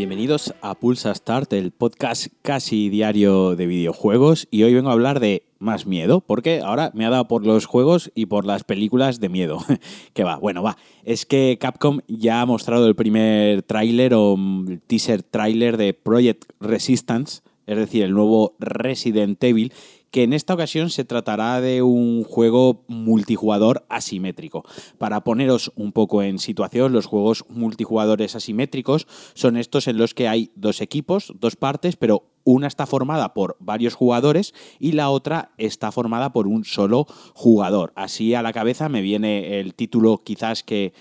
Bienvenidos a Pulsa Start, el podcast casi diario de videojuegos. Y hoy vengo a hablar de más miedo, porque ahora me ha dado por los juegos y por las películas de miedo. que va, bueno, va. Es que Capcom ya ha mostrado el primer tráiler o teaser tráiler de Project Resistance, es decir, el nuevo Resident Evil, que en esta ocasión se tratará de un juego multijugador asimétrico. Para poneros un poco en situación, los juegos multijugadores asimétricos son estos en los que hay dos equipos, dos partes, pero una está formada por varios jugadores y la otra está formada por un solo jugador. Así a la cabeza me viene el título quizás que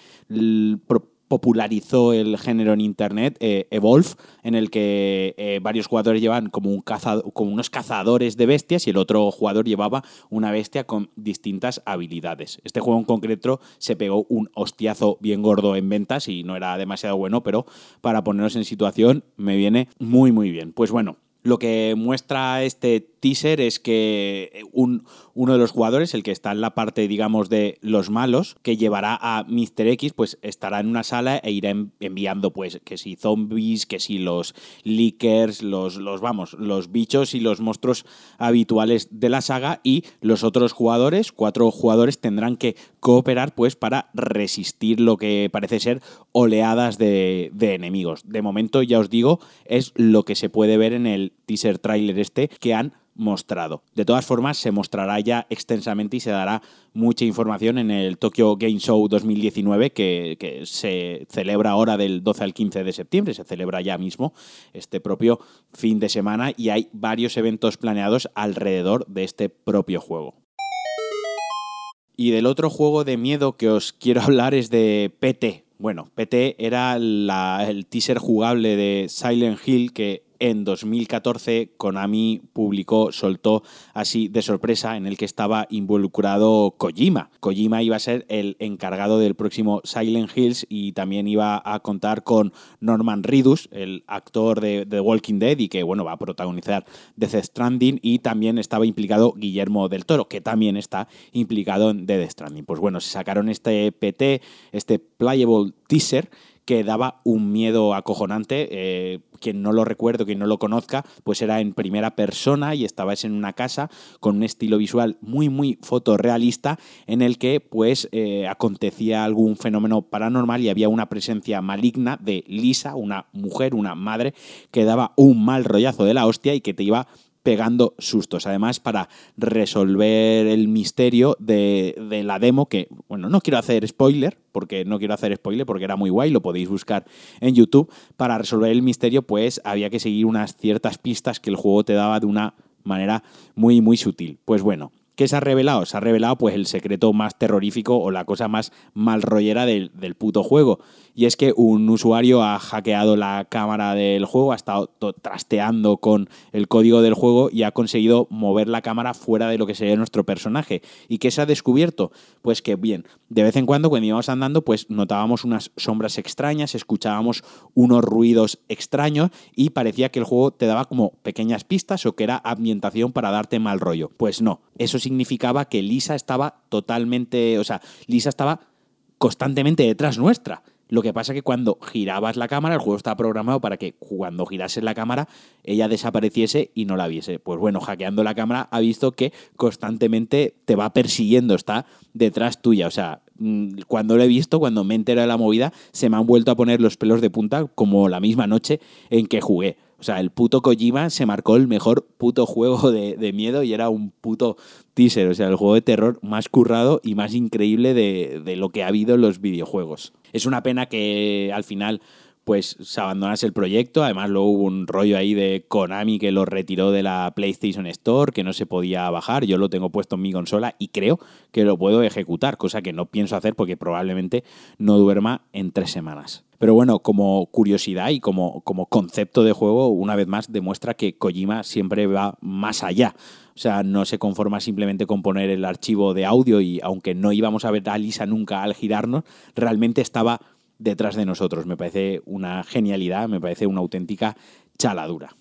popularizó el género en Internet, eh, Evolve, en el que eh, varios jugadores llevan como, un como unos cazadores de bestias y el otro jugador llevaba una bestia con distintas habilidades. Este juego en concreto se pegó un hostiazo bien gordo en ventas y no era demasiado bueno, pero para ponernos en situación me viene muy muy bien. Pues bueno, lo que muestra este teaser es que un, uno de los jugadores, el que está en la parte, digamos, de los malos, que llevará a Mr. X, pues estará en una sala e irá enviando, pues, que si zombies, que si los leakers, los, los, vamos, los bichos y los monstruos habituales de la saga y los otros jugadores, cuatro jugadores, tendrán que cooperar, pues, para resistir lo que parece ser oleadas de, de enemigos. De momento, ya os digo, es lo que se puede ver en el teaser trailer este que han mostrado. De todas formas, se mostrará ya extensamente y se dará mucha información en el Tokyo Game Show 2019 que, se celebra ahora del 12 al 15 de septiembre, se celebra ya mismo este propio fin de semana y hay varios eventos planeados alrededor de este propio juego. Y del otro juego de miedo que os quiero hablar es de PT. Bueno, PT era el teaser jugable de Silent Hill que en 2014 Konami publicó, soltó así de sorpresa en el que estaba involucrado Kojima. Kojima iba a ser el encargado del próximo Silent Hills y también iba a contar con Norman Reedus, el actor de The Walking Dead y que bueno, va a protagonizar Death Stranding y también estaba implicado Guillermo del Toro, que también está implicado en Death Stranding. Pues bueno, se sacaron este PT, este playable teaser que daba un miedo acojonante. Eh, quien no lo recuerdo, quien no lo conozca, pues era en primera persona y estabas en una casa con un estilo visual muy, muy fotorrealista en el que pues eh, acontecía algún fenómeno paranormal y había una presencia maligna de Lisa, una mujer, una madre, que daba un mal rollazo de la hostia y que te iba pegando sustos. Además, para resolver el misterio de, la demo, que, bueno, no quiero hacer spoiler, porque no quiero hacer spoiler, porque era muy guay, lo podéis buscar en YouTube. Para resolver el misterio, pues había que seguir unas ciertas pistas que el juego te daba de una manera muy, muy sutil. Pues bueno, ¿Qué se ha revelado? Se ha revelado pues el secreto más terrorífico o la cosa más mal rollera del, del puto juego. Y es que un usuario ha hackeado la cámara del juego, ha estado trasteando con el código del juego y ha conseguido mover la cámara fuera de lo que sería nuestro personaje. ¿Y qué se ha descubierto? Pues que bien, de vez en cuando cuando íbamos andando pues notábamos unas sombras extrañas, escuchábamos unos ruidos extraños y parecía que el juego te daba como pequeñas pistas o que era ambientación para darte mal rollo. Pues no, eso significaba que Lisa estaba totalmente, o sea, Lisa estaba constantemente detrás nuestra. Lo que pasa es que cuando girabas la cámara, el juego estaba programado para que cuando girases la cámara, ella desapareciese y no la viese. Pues bueno, hackeando la cámara ha visto que constantemente te va persiguiendo, está detrás tuya. O sea, mm, cuando lo he visto, cuando me entero de la movida, se me han vuelto a poner los pelos de punta como la misma noche en que jugué. O sea, el puto Kojima se marcó el mejor puto juego de, miedo y era un puto teaser. O sea, el juego de terror más currado y más increíble de, de lo que ha habido en los videojuegos. Es una pena que al final pues se abandonase el proyecto. Además, luego hubo un rollo ahí de Konami que lo retiró de la PlayStation Store, que no se podía bajar. Yo lo tengo puesto en mi consola y creo que lo puedo ejecutar, cosa que no pienso hacer porque probablemente no duerma en tres semanas. Pero bueno, como curiosidad y como, como concepto de juego, una vez más demuestra que Kojima siempre va más allá. O sea, no se conforma simplemente con poner el archivo de audio y aunque no íbamos a ver a Lisa nunca al girarnos, realmente estaba detrás de nosotros. Me parece una genialidad, me parece una auténtica chaladura.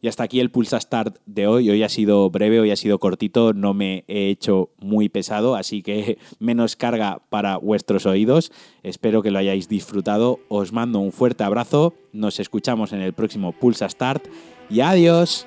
Y hasta aquí el Pulsa Start de hoy. Hoy ha sido breve, hoy ha sido cortito, no me he hecho muy pesado, así que menos carga para vuestros oídos. Espero que lo hayáis disfrutado. Os mando un fuerte abrazo. Nos escuchamos en el próximo Pulsa Start y adiós.